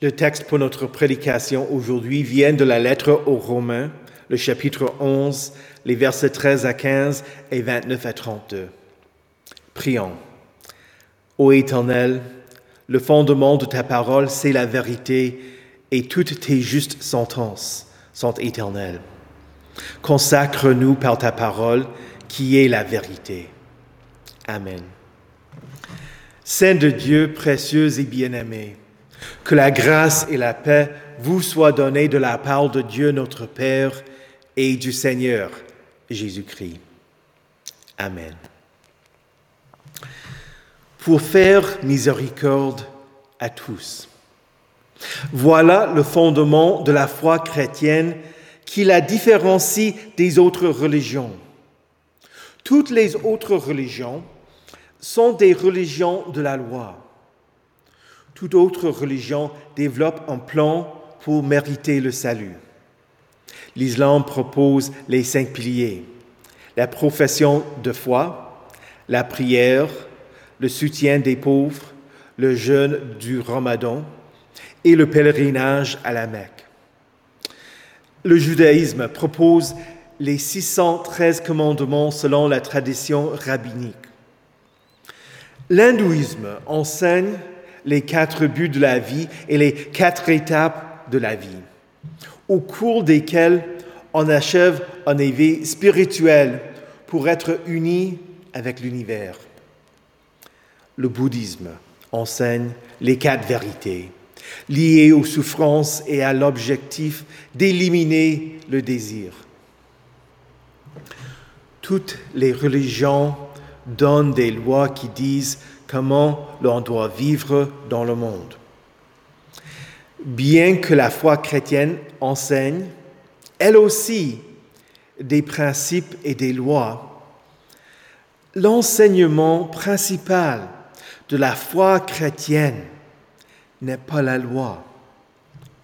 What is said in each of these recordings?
Le texte pour notre prédication aujourd'hui vient de la lettre aux Romains, le chapitre 11, les versets 13 à 15 et 29 à 32. Prions. Ô Éternel, le fondement de ta parole, c'est la vérité, et toutes tes justes sentences sont éternelles. Consacre-nous par ta parole, qui est la vérité. Amen. Saint de Dieu, précieux et bien-aimé, que la grâce et la paix vous soient données de la part de Dieu notre Père et du Seigneur Jésus-Christ. Amen. Pour faire miséricorde à tous. Voilà le fondement de la foi chrétienne qui la différencie des autres religions. Toutes les autres religions sont des religions de la loi. Toute autre religion développe un plan pour mériter le salut. L'islam propose les cinq piliers, la profession de foi, la prière, le soutien des pauvres, le jeûne du ramadan et le pèlerinage à la Mecque. Le judaïsme propose les 613 commandements selon la tradition rabbinique. L'hindouisme enseigne les quatre buts de la vie et les quatre étapes de la vie, au cours desquelles on achève un éveil spirituel pour être uni avec l'univers. Le bouddhisme enseigne les quatre vérités liées aux souffrances et à l'objectif d'éliminer le désir. Toutes les religions donnent des lois qui disent comment l'on doit vivre dans le monde. Bien que la foi chrétienne enseigne, elle aussi, des principes et des lois, l'enseignement principal de la foi chrétienne n'est pas la loi,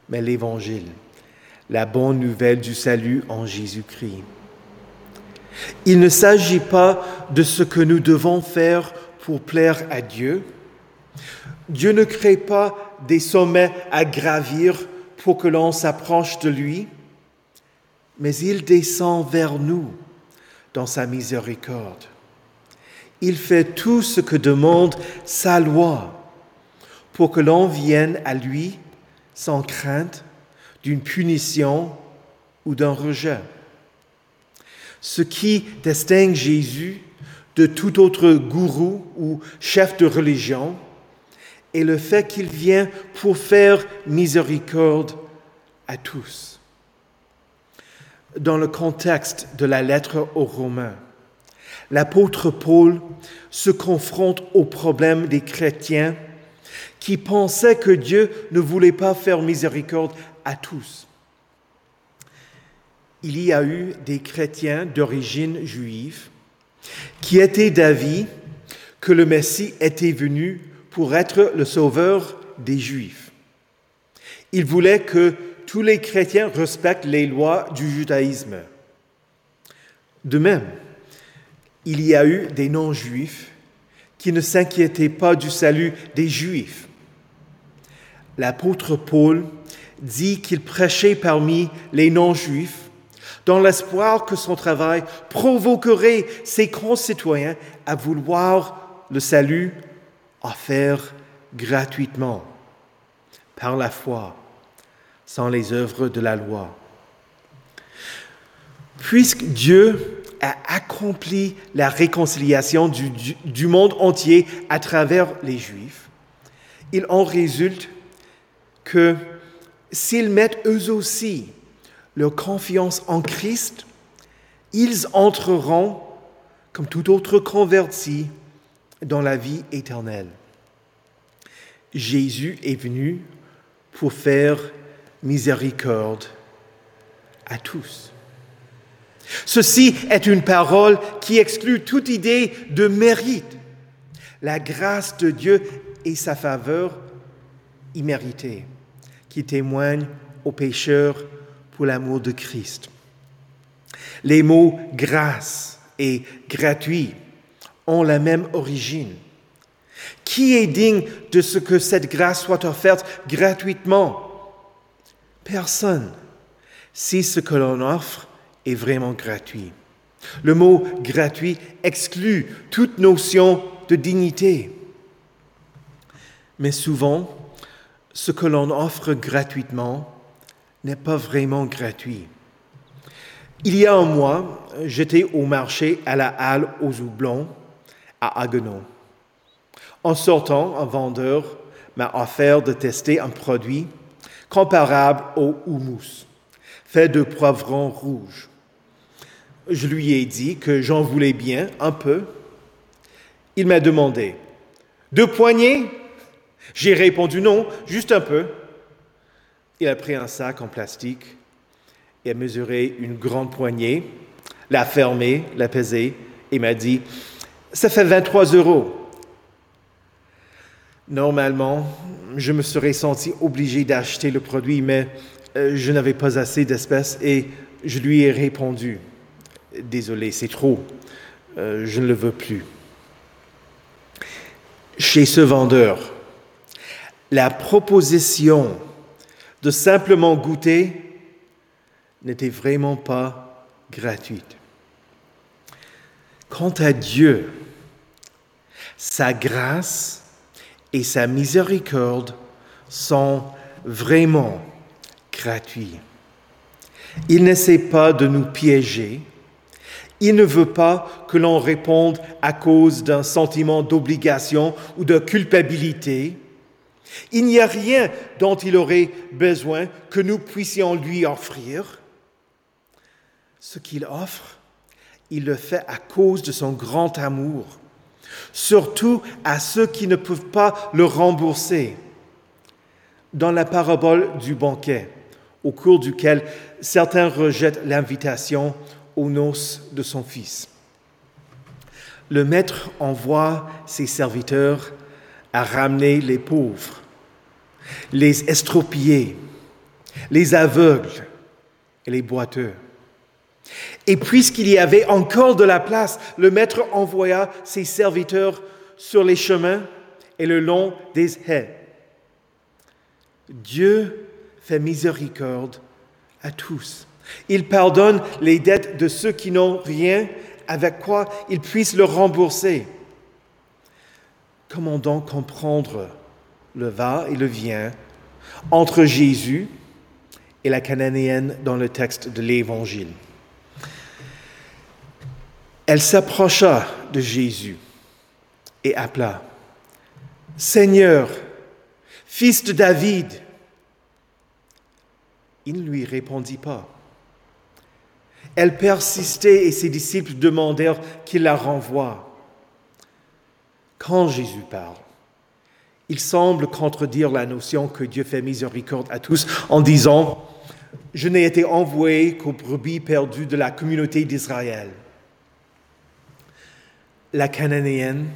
mais l'Évangile, la bonne nouvelle du salut en Jésus-Christ. Il ne s'agit pas de ce que nous devons faire pour plaire à Dieu. Dieu ne crée pas des sommets à gravir pour que l'on s'approche de lui, mais il descend vers nous dans sa miséricorde. Il fait tout ce que demande sa loi pour que l'on vienne à lui sans crainte d'une punition ou d'un rejet. Ce qui distingue Jésus de tout autre gourou ou chef de religion est le fait qu'il vient pour faire miséricorde à tous. Dans le contexte de la lettre aux Romains, l'apôtre Paul se confronte au problème des chrétiens qui pensaient que Dieu ne voulait pas faire miséricorde à tous. Il y a eu des chrétiens d'origine juive qui étaient d'avis que le Messie était venu pour être le sauveur des Juifs. Ils voulaient que tous les chrétiens respectent les lois du judaïsme. De même, il y a eu des non-juifs qui ne s'inquiétaient pas du salut des Juifs l'apôtre Paul dit qu'il prêchait parmi les non-juifs dans l'espoir que son travail provoquerait ses concitoyens à vouloir le salut offert gratuitement par la foi, sans les œuvres de la loi. Puisque Dieu a accompli la réconciliation du, du monde entier à travers les Juifs, il en résulte que s'ils mettent eux aussi leur confiance en Christ, ils entreront, comme tout autre converti, dans la vie éternelle. Jésus est venu pour faire miséricorde à tous. Ceci est une parole qui exclut toute idée de mérite. La grâce de Dieu et sa faveur imméritée qui témoigne aux pécheurs pour l'amour de Christ. Les mots grâce et gratuit ont la même origine. Qui est digne de ce que cette grâce soit offerte gratuitement? Personne. Si ce que l'on offre est vraiment gratuit. Le mot gratuit exclut toute notion de dignité. Mais souvent, ce que l'on offre gratuitement n'est pas vraiment gratuit. Il y a un mois, j'étais au marché à la halle aux houblons à Haguenau. En sortant, un vendeur m'a offert de tester un produit comparable au houmous, fait de poivrons rouges. Je lui ai dit que j'en voulais bien un peu. Il m'a demandé Deux poignées J'ai répondu non, juste un peu. Il a pris un sac en plastique et a mesuré une grande poignée, l'a fermé, l'a pesé et m'a dit Ça fait 23 euros. Normalement, je me serais senti obligé d'acheter le produit, mais euh, je n'avais pas assez d'espèces et je lui ai répondu Désolé, c'est trop, euh, je ne le veux plus. Chez ce vendeur, la proposition de simplement goûter n'était vraiment pas gratuite. Quant à Dieu, sa grâce et sa miséricorde sont vraiment gratuits. Il n'essaie pas de nous piéger. Il ne veut pas que l'on réponde à cause d'un sentiment d'obligation ou de culpabilité. Il n'y a rien dont il aurait besoin que nous puissions lui offrir. Ce qu'il offre, il le fait à cause de son grand amour surtout à ceux qui ne peuvent pas le rembourser. Dans la parabole du banquet, au cours duquel certains rejettent l'invitation aux noces de son fils. Le maître envoie ses serviteurs à ramener les pauvres, les estropiés, les aveugles et les boiteux. Et puisqu'il y avait encore de la place, le maître envoya ses serviteurs sur les chemins et le long des haies. Dieu fait miséricorde à tous. Il pardonne les dettes de ceux qui n'ont rien avec quoi ils puissent le rembourser. Comment donc comprendre le va et le vient entre Jésus et la cananéenne dans le texte de l'Évangile elle s'approcha de Jésus et appela, Seigneur, fils de David. Il ne lui répondit pas. Elle persistait et ses disciples demandèrent qu'il la renvoie. Quand Jésus parle, il semble contredire la notion que Dieu fait miséricorde à tous en disant, Je n'ai été envoyé qu'aux brebis perdues de la communauté d'Israël la Cananéenne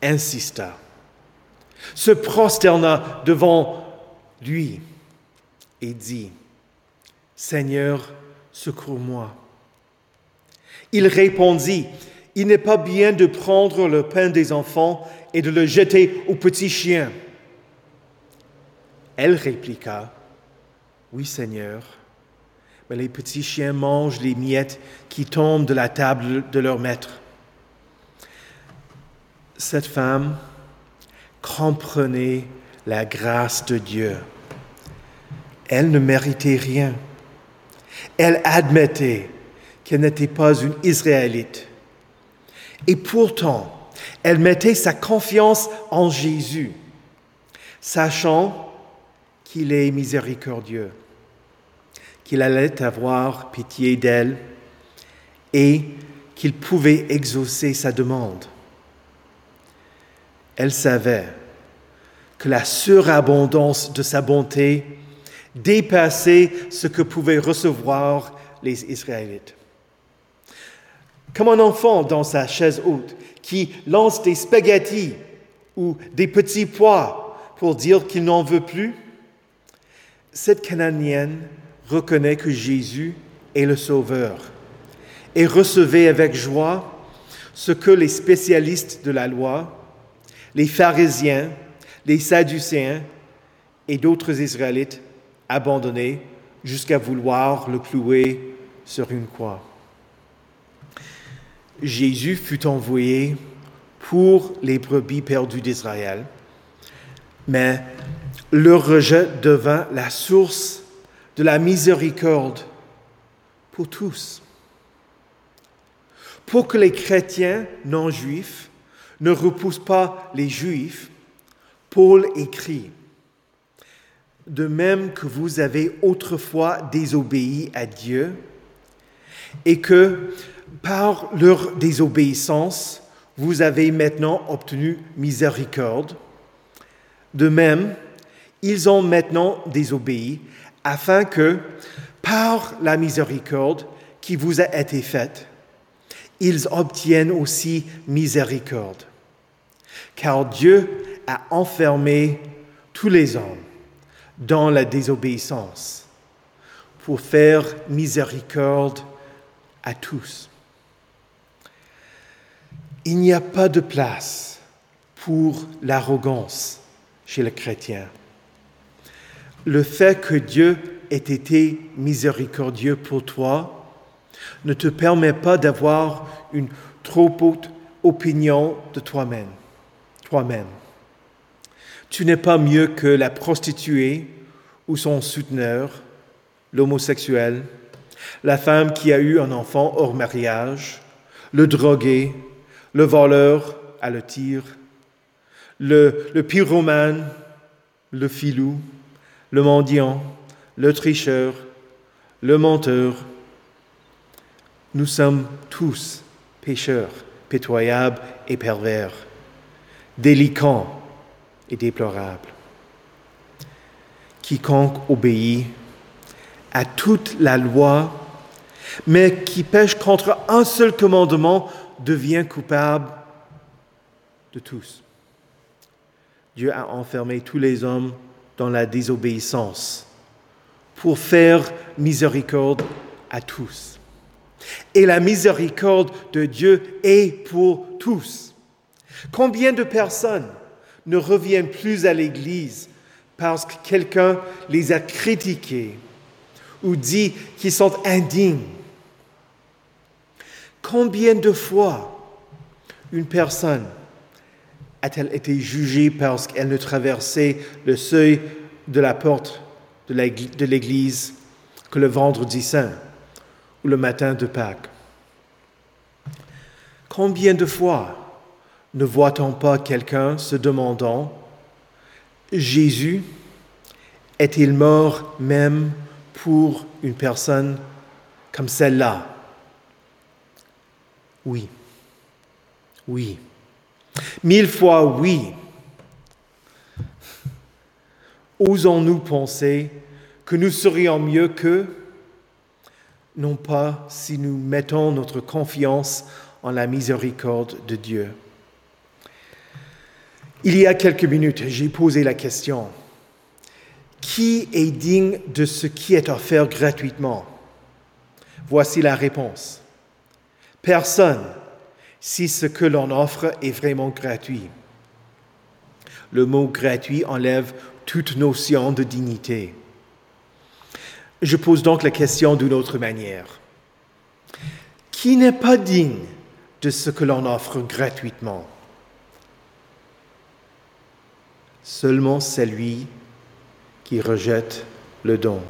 insista, se prosterna devant lui et dit, Seigneur, secours-moi. Il répondit, Il n'est pas bien de prendre le pain des enfants et de le jeter aux petits chiens. Elle répliqua, Oui Seigneur, mais les petits chiens mangent les miettes qui tombent de la table de leur maître cette femme comprenait la grâce de Dieu. Elle ne méritait rien. Elle admettait qu'elle n'était pas une Israélite. Et pourtant, elle mettait sa confiance en Jésus, sachant qu'il est miséricordieux, qu'il allait avoir pitié d'elle et qu'il pouvait exaucer sa demande. Elle savait que la surabondance de sa bonté dépassait ce que pouvaient recevoir les Israélites. Comme un enfant dans sa chaise haute qui lance des spaghettis ou des petits pois pour dire qu'il n'en veut plus, cette Cananéenne reconnaît que Jésus est le Sauveur et recevait avec joie ce que les spécialistes de la loi les pharisiens, les sadducéens et d'autres Israélites abandonnés jusqu'à vouloir le clouer sur une croix. Jésus fut envoyé pour les brebis perdues d'Israël, mais leur rejet devint la source de la miséricorde pour tous. Pour que les chrétiens non juifs ne repoussent pas les juifs, Paul écrit, De même que vous avez autrefois désobéi à Dieu, et que par leur désobéissance, vous avez maintenant obtenu miséricorde, de même, ils ont maintenant désobéi, afin que, par la miséricorde qui vous a été faite, ils obtiennent aussi miséricorde. Car Dieu a enfermé tous les hommes dans la désobéissance pour faire miséricorde à tous. Il n'y a pas de place pour l'arrogance chez le chrétien. Le fait que Dieu ait été miséricordieux pour toi ne te permet pas d'avoir une trop haute opinion de toi-même. Toi-même. Tu n'es pas mieux que la prostituée ou son souteneur, l'homosexuel, la femme qui a eu un enfant hors mariage, le drogué, le voleur à le tir, le, le pyromane, le filou, le mendiant, le tricheur, le menteur. Nous sommes tous pécheurs, pitoyables et pervers, délicats et déplorables. Quiconque obéit à toute la loi, mais qui pêche contre un seul commandement, devient coupable de tous. Dieu a enfermé tous les hommes dans la désobéissance pour faire miséricorde à tous. Et la miséricorde de Dieu est pour tous. Combien de personnes ne reviennent plus à l'Église parce que quelqu'un les a critiqués ou dit qu'ils sont indignes? Combien de fois une personne a-t-elle été jugée parce qu'elle ne traversait le seuil de la porte de l'Église que le vendredi saint ou le matin de Pâques? Combien de fois ne voit-on pas quelqu'un se demandant, Jésus est-il mort même pour une personne comme celle-là? Oui. Oui. Mille fois oui. Osons-nous penser que nous serions mieux qu'eux Non pas si nous mettons notre confiance en la miséricorde de Dieu. Il y a quelques minutes, j'ai posé la question, qui est digne de ce qui est offert gratuitement? Voici la réponse. Personne, si ce que l'on offre est vraiment gratuit. Le mot gratuit enlève toute notion de dignité. Je pose donc la question d'une autre manière. Qui n'est pas digne de ce que l'on offre gratuitement? Seulement celui qui rejette le don.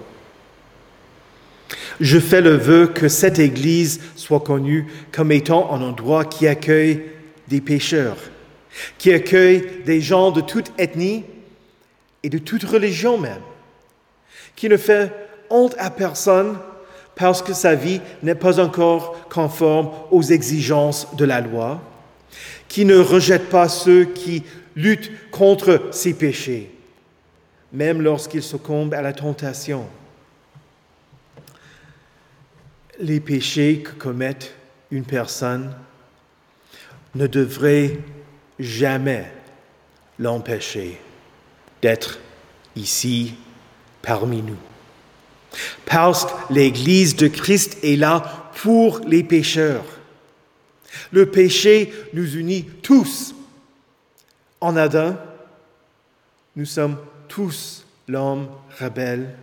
Je fais le vœu que cette Église soit connue comme étant un endroit qui accueille des pécheurs, qui accueille des gens de toute ethnie et de toute religion même, qui ne fait honte à personne parce que sa vie n'est pas encore conforme aux exigences de la loi, qui ne rejette pas ceux qui luttent contre ses péchés, même lorsqu'ils succombent à la tentation les péchés que commettent une personne ne devraient jamais l'empêcher d'être ici parmi nous. Parce que l'Église de Christ est là pour les pécheurs. Le péché nous unit tous En Adam, nous sommes tous l'homme rebelle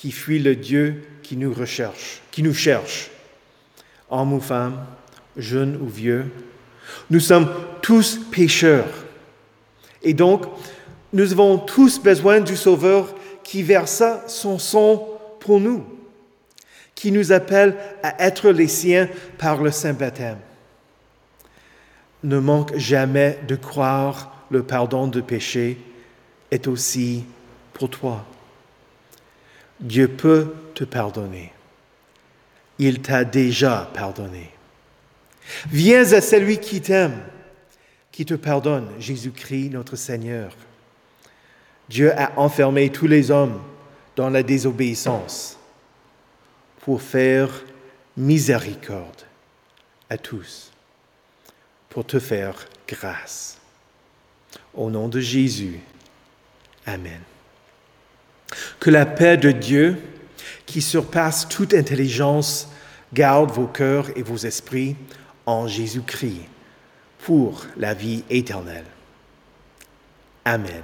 qui fuit le Dieu qui nous recherche, qui nous cherche. Homme ou femme, jeune ou vieux, nous sommes tous pécheurs. Et donc, nous avons tous besoin du Sauveur qui versa son sang pour nous, qui nous appelle à être les siens par le Saint Baptême. Ne manque jamais de croire le pardon de péché est aussi pour toi. Dieu peut te pardonner. Il t'a déjà pardonné. Viens à celui qui t'aime, qui te pardonne, Jésus-Christ notre Seigneur. Dieu a enfermé tous les hommes dans la désobéissance pour faire miséricorde à tous, pour te faire grâce. Au nom de Jésus, Amen. Que la paix de Dieu, qui surpasse toute intelligence, garde vos cœurs et vos esprits en Jésus-Christ pour la vie éternelle. Amen.